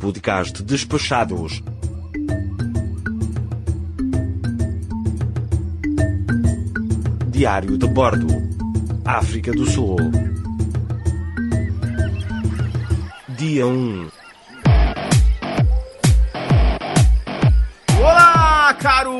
Podcast Despachados. Diário de Bordo. África do Sul. Dia 1.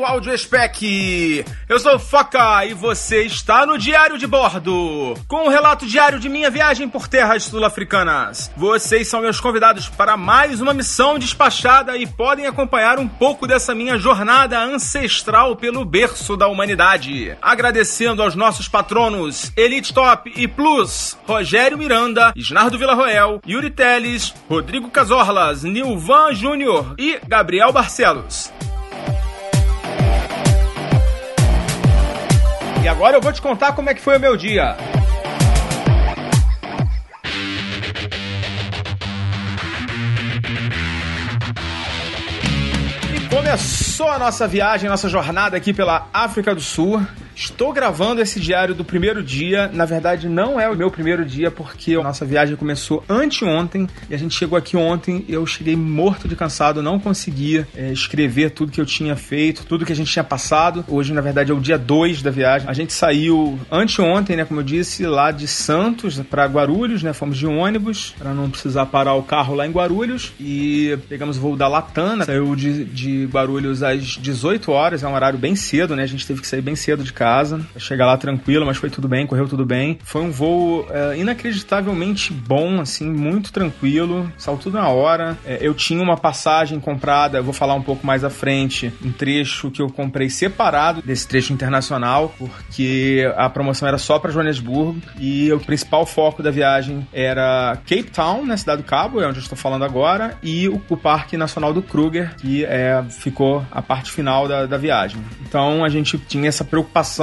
Audio Spec! Eu sou Foca e você está no Diário de Bordo, com um relato diário de minha viagem por terras sul-africanas. Vocês são meus convidados para mais uma missão despachada e podem acompanhar um pouco dessa minha jornada ancestral pelo berço da humanidade. Agradecendo aos nossos patronos Elite Top e Plus, Rogério Miranda, Isnardo Villarroel, Yuri Teles, Rodrigo Casorlas, Nilvan Júnior e Gabriel Barcelos. E agora eu vou te contar como é que foi o meu dia. Começou a nossa viagem, nossa jornada aqui pela África do Sul. Estou gravando esse diário do primeiro dia. Na verdade, não é o meu primeiro dia, porque a nossa viagem começou anteontem e a gente chegou aqui ontem. Eu cheguei morto de cansado, não conseguia é, escrever tudo que eu tinha feito, tudo que a gente tinha passado. Hoje, na verdade, é o dia 2 da viagem. A gente saiu anteontem, né, como eu disse, lá de Santos para Guarulhos, né? Fomos de ônibus para não precisar parar o carro lá em Guarulhos e pegamos o voo da Latam. Saiu de, de Guarulhos às 18 horas, é um horário bem cedo, né? A gente teve que sair bem cedo de casa casa, chegar lá tranquilo, mas foi tudo bem, correu tudo bem. Foi um voo é, inacreditavelmente bom, assim, muito tranquilo, saiu tudo na hora. É, eu tinha uma passagem comprada, eu vou falar um pouco mais à frente, um trecho que eu comprei separado desse trecho internacional, porque a promoção era só para Joanesburgo e o principal foco da viagem era Cape Town, na cidade do Cabo, é onde eu estou falando agora, e o, o Parque Nacional do Kruger, que é, ficou a parte final da, da viagem. Então a gente tinha essa preocupação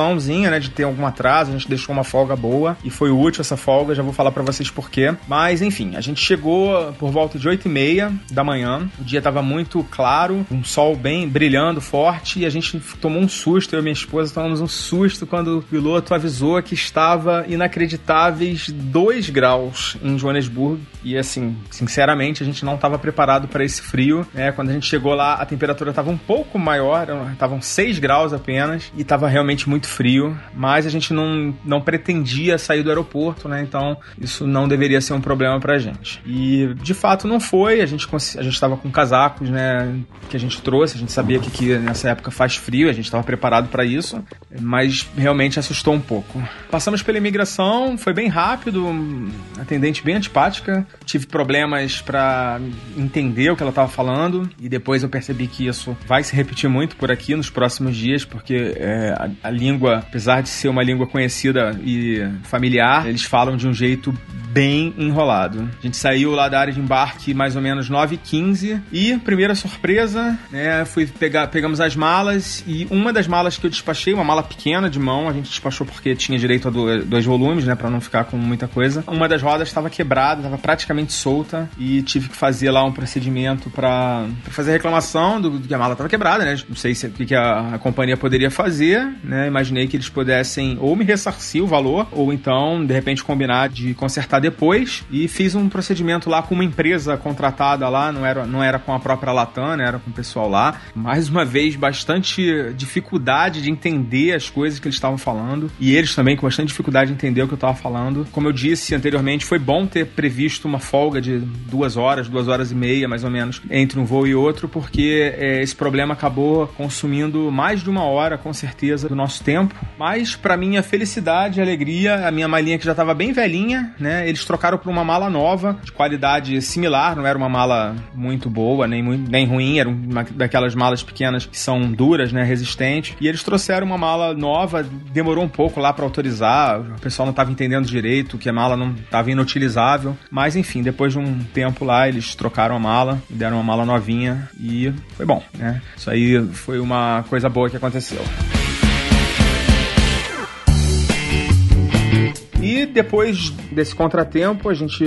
né, de ter algum atraso, a gente deixou uma folga boa e foi útil essa folga, já vou falar para vocês porquê. Mas enfim, a gente chegou por volta de 8 e meia da manhã, o dia tava muito claro, um sol bem brilhando forte e a gente tomou um susto, eu e minha esposa tomamos um susto quando o piloto avisou que estava inacreditáveis 2 graus em Joanesburgo e assim, sinceramente, a gente não estava preparado para esse frio, né? Quando a gente chegou lá, a temperatura estava um pouco maior, estavam 6 graus apenas e estava realmente muito frio, mas a gente não, não pretendia sair do aeroporto, né? Então isso não deveria ser um problema pra gente. E de fato não foi, a gente a gente estava com casacos, né, que a gente trouxe, a gente sabia que, que nessa época faz frio, a gente estava preparado para isso, mas realmente assustou um pouco. Passamos pela imigração, foi bem rápido, atendente bem antipática, tive problemas para entender o que ela estava falando e depois eu percebi que isso vai se repetir muito por aqui nos próximos dias, porque é, a, a língua língua, apesar de ser uma língua conhecida e familiar, eles falam de um jeito bem enrolado. A gente saiu lá da área de embarque mais ou menos 9h15 e, primeira surpresa, né, fui pegar, pegamos as malas e uma das malas que eu despachei, uma mala pequena de mão, a gente despachou porque tinha direito a dois volumes, né, para não ficar com muita coisa. Uma das rodas estava quebrada, estava praticamente solta e tive que fazer lá um procedimento para fazer reclamação do, do, que a mala estava quebrada, né? Não sei se, o que, que a, a, companhia poderia fazer, né? Imaginei que eles pudessem ou me ressarcir o valor ou então, de repente, combinar de consertar depois e fiz um procedimento lá com uma empresa contratada lá, não era, não era com a própria Latam, né, era com o pessoal lá. Mais uma vez, bastante dificuldade de entender as coisas que eles estavam falando e eles também com bastante dificuldade de entender o que eu estava falando. Como eu disse anteriormente, foi bom ter previsto uma folga de duas horas, duas horas e meia mais ou menos entre um voo e outro, porque é, esse problema acabou consumindo mais de uma hora, com certeza, do nosso tempo. Mas, para minha felicidade e alegria, a minha malinha que já estava bem velhinha, né? eles trocaram por uma mala nova, de qualidade similar, não era uma mala muito boa, nem, nem ruim, era uma daquelas malas pequenas que são duras, né, resistentes. E eles trouxeram uma mala nova, demorou um pouco lá para autorizar, o pessoal não estava entendendo direito que a mala não estava inutilizável, mas enfim, depois de um tempo lá, eles trocaram a mala, deram uma mala novinha e foi bom, né? Isso aí foi uma coisa boa que aconteceu. Depois desse contratempo, a gente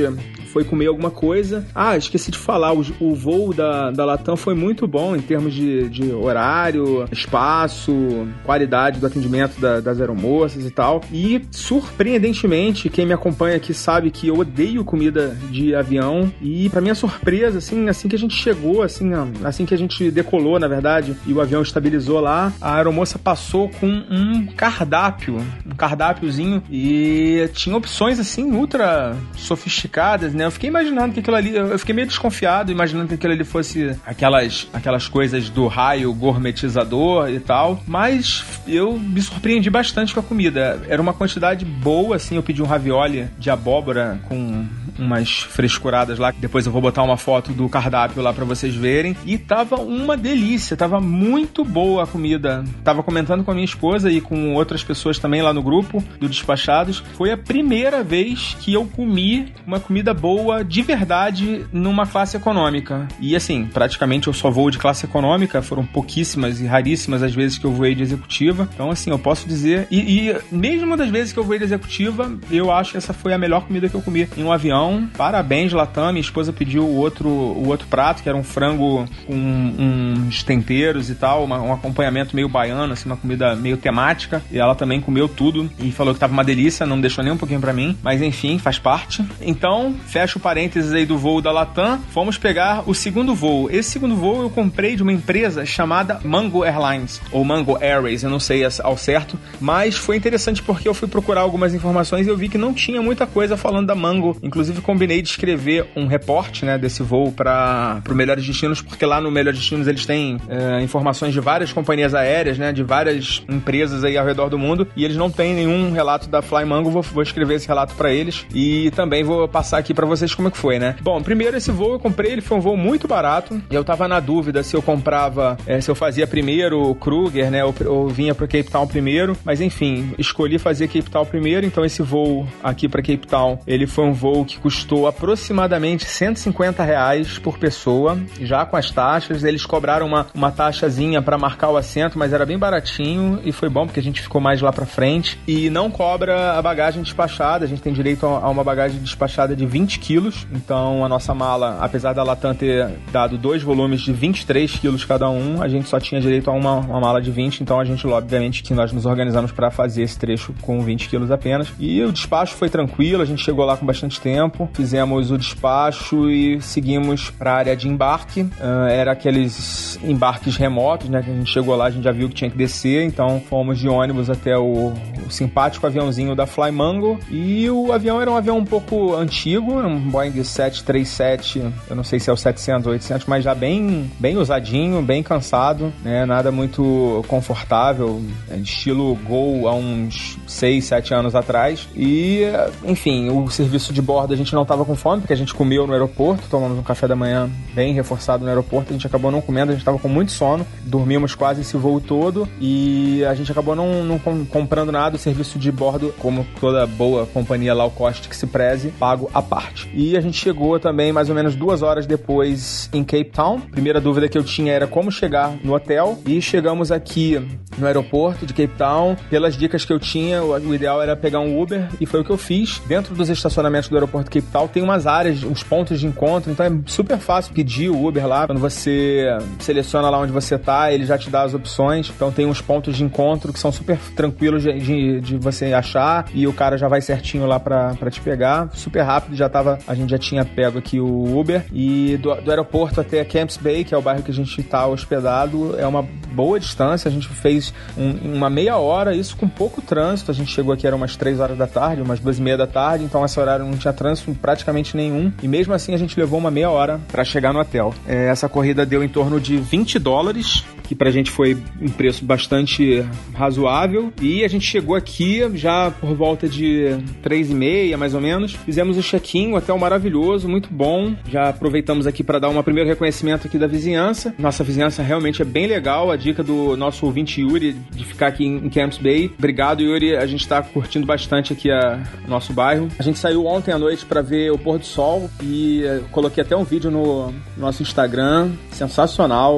foi comer alguma coisa. Ah, esqueci de falar, o, o voo da, da Latam foi muito bom em termos de, de horário, espaço, qualidade do atendimento da, das aeromoças e tal. E, surpreendentemente, quem me acompanha aqui sabe que eu odeio comida de avião. E, para minha surpresa, assim, assim que a gente chegou, assim, assim que a gente decolou, na verdade, e o avião estabilizou lá, a aeromoça passou com um cardápio, um cardápiozinho, e tinha opções, assim, ultra sofisticadas, né? Né? Eu fiquei imaginando que aquilo ali. Eu fiquei meio desconfiado, imaginando que aquilo ali fosse aquelas, aquelas coisas do raio gourmetizador e tal. Mas eu me surpreendi bastante com a comida. Era uma quantidade boa, assim. Eu pedi um ravioli de abóbora com umas frescuradas lá. Depois eu vou botar uma foto do cardápio lá para vocês verem. E tava uma delícia, tava muito boa a comida. Tava comentando com a minha esposa e com outras pessoas também lá no grupo do Despachados. Foi a primeira vez que eu comi uma comida boa voa de verdade numa classe econômica. E assim, praticamente eu só voo de classe econômica, foram pouquíssimas e raríssimas as vezes que eu voei de executiva. Então, assim, eu posso dizer. E, e mesmo das vezes que eu voei de executiva, eu acho que essa foi a melhor comida que eu comi em um avião. Parabéns, Latam. Minha esposa pediu o outro, o outro prato, que era um frango com uns temperos e tal, uma, um acompanhamento meio baiano, assim, uma comida meio temática. E ela também comeu tudo e falou que tava uma delícia, não deixou nem um pouquinho para mim. Mas enfim, faz parte. Então, fecha o parênteses aí do voo da Latam, fomos pegar o segundo voo. Esse segundo voo eu comprei de uma empresa chamada Mango Airlines, ou Mango Airways, eu não sei ao certo, mas foi interessante porque eu fui procurar algumas informações e eu vi que não tinha muita coisa falando da Mango. Inclusive combinei de escrever um reporte, né, desse voo para o Melhores Destinos, porque lá no Melhores Destinos eles têm é, informações de várias companhias aéreas, né, de várias empresas aí ao redor do mundo, e eles não têm nenhum relato da Fly Mango, vou, vou escrever esse relato para eles. E também vou passar aqui para vocês como é que foi, né? Bom, primeiro esse voo eu comprei, ele foi um voo muito barato. E eu tava na dúvida se eu comprava, é, se eu fazia primeiro o Kruger, né? Ou, ou vinha pro Cape Town primeiro. Mas enfim, escolhi fazer Cape Town primeiro. Então esse voo aqui para Cape Town, ele foi um voo que custou aproximadamente 150 reais por pessoa, já com as taxas. Eles cobraram uma, uma taxazinha para marcar o assento, mas era bem baratinho e foi bom porque a gente ficou mais lá para frente. E não cobra a bagagem despachada, a gente tem direito a uma bagagem despachada de 20 quilos então a nossa mala, apesar da Latam ter dado dois volumes de 23 quilos cada um, a gente só tinha direito a uma, uma mala de 20, então a gente, obviamente, que nós nos organizamos para fazer esse trecho com 20 quilos apenas. E o despacho foi tranquilo, a gente chegou lá com bastante tempo, fizemos o despacho e seguimos para a área de embarque. Uh, era aqueles embarques remotos, né? Que a gente chegou lá, a gente já viu que tinha que descer, então fomos de ônibus até o, o simpático aviãozinho da Flymango. E o avião era um avião um pouco antigo, um Boeing Boeing 737, eu não sei se é o 700 ou 800, mas já bem, bem usadinho, bem cansado, né? Nada muito confortável, é estilo Gol há uns 6, 7 anos atrás. E, enfim, o serviço de bordo a gente não tava com fome, porque a gente comeu no aeroporto, tomamos um café da manhã bem reforçado no aeroporto, a gente acabou não comendo, a gente tava com muito sono, dormimos quase esse voo todo e a gente acabou não, não comprando nada, o serviço de bordo, como toda boa companhia low cost que se preze, pago à parte. E a gente chegou também mais ou menos duas horas depois em Cape Town. Primeira dúvida que eu tinha era como chegar no hotel e chegamos aqui no aeroporto de Cape Town. Pelas dicas que eu tinha, o ideal era pegar um Uber e foi o que eu fiz. Dentro dos estacionamentos do aeroporto de Cape Town tem umas áreas, uns pontos de encontro, então é super fácil pedir o Uber lá. Quando você seleciona lá onde você tá, ele já te dá as opções. Então tem uns pontos de encontro que são super tranquilos de, de, de você achar e o cara já vai certinho lá para te pegar. Super rápido, já tava, a gente já tinha pego aqui o Uber e do, do aeroporto até Camps Bay, que é o bairro que a gente está hospedado, é uma boa distância. A gente fez um, uma meia hora, isso com pouco trânsito. A gente chegou aqui, era umas 3 horas da tarde, umas duas e meia da tarde, então esse horário não tinha trânsito praticamente nenhum. E mesmo assim a gente levou uma meia hora para chegar no hotel. É, essa corrida deu em torno de 20 dólares, que pra gente foi um preço bastante razoável. E a gente chegou aqui já por volta de 3 e meia, mais ou menos. Fizemos o check-in, o hotel maravilhoso, muito bom. Já aproveitamos aqui para dar um primeiro reconhecimento aqui da vizinhança. Nossa vizinhança realmente é bem legal. A dica do nosso ouvinte Yuri de ficar aqui em Camps Bay. Obrigado, Yuri. A gente tá curtindo bastante aqui a nosso bairro. A gente saiu ontem à noite para ver o pôr do sol e eh, coloquei até um vídeo no nosso Instagram. Sensacional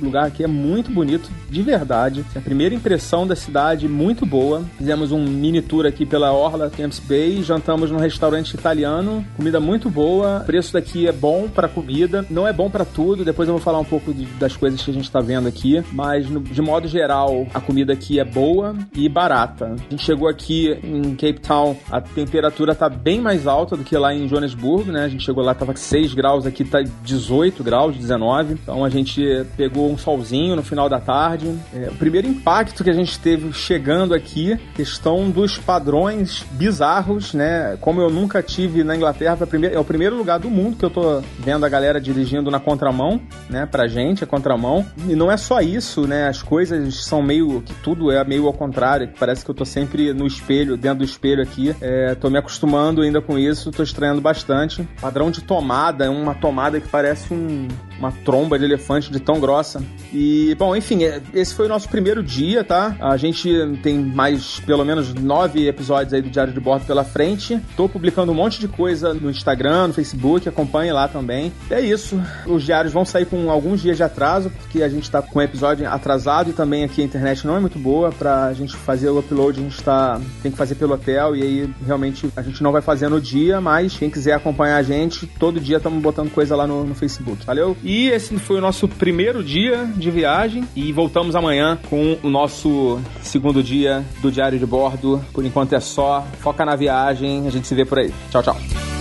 lugar aqui é muito bonito, de verdade. A primeira impressão da cidade, muito boa. Fizemos um mini tour aqui pela Orla Thames Bay, jantamos num restaurante italiano, comida muito boa. O preço daqui é bom para comida, não é bom para tudo. Depois eu vou falar um pouco de, das coisas que a gente tá vendo aqui, mas no, de modo geral, a comida aqui é boa e barata. A gente chegou aqui em Cape Town, a temperatura tá bem mais alta do que lá em Joanesburgo, né? A gente chegou lá, tava 6 graus, aqui tá 18 graus, 19. Então a gente pegou um solzinho no final da tarde. É, o primeiro impacto que a gente teve chegando aqui, questão dos padrões bizarros, né? Como eu nunca tive na Inglaterra, é o primeiro lugar do mundo que eu tô vendo a galera dirigindo na contramão, né? Pra gente, a contramão. E não é só isso, né? As coisas são meio. que tudo é meio ao contrário. Parece que eu tô sempre no espelho, dentro do espelho aqui. É, tô me acostumando ainda com isso, tô estranhando bastante. Padrão de tomada, é uma tomada que parece um, uma tromba de elefante de tão grossa. E, bom, enfim, é, esse foi o nosso primeiro dia, tá? A gente tem mais, pelo menos, nove episódios aí do Diário de Bordo pela frente. Tô publicando um monte de coisa no Instagram, no Facebook, acompanhe lá também. É isso. Os diários vão sair com alguns dias de atraso, porque a gente tá com o episódio atrasado e também aqui a internet não é muito boa pra gente fazer o upload, a gente tá, tem que fazer pelo hotel e aí realmente a gente não vai fazer no dia, mas quem quiser acompanhar a gente, todo dia estamos botando coisa lá no, no Facebook. Valeu? E esse foi o nosso primeiro dia de viagem e voltamos amanhã com o nosso segundo dia do Diário de Bordo. Por enquanto é só. Foca na viagem. A gente se vê por aí. Tchau, tchau.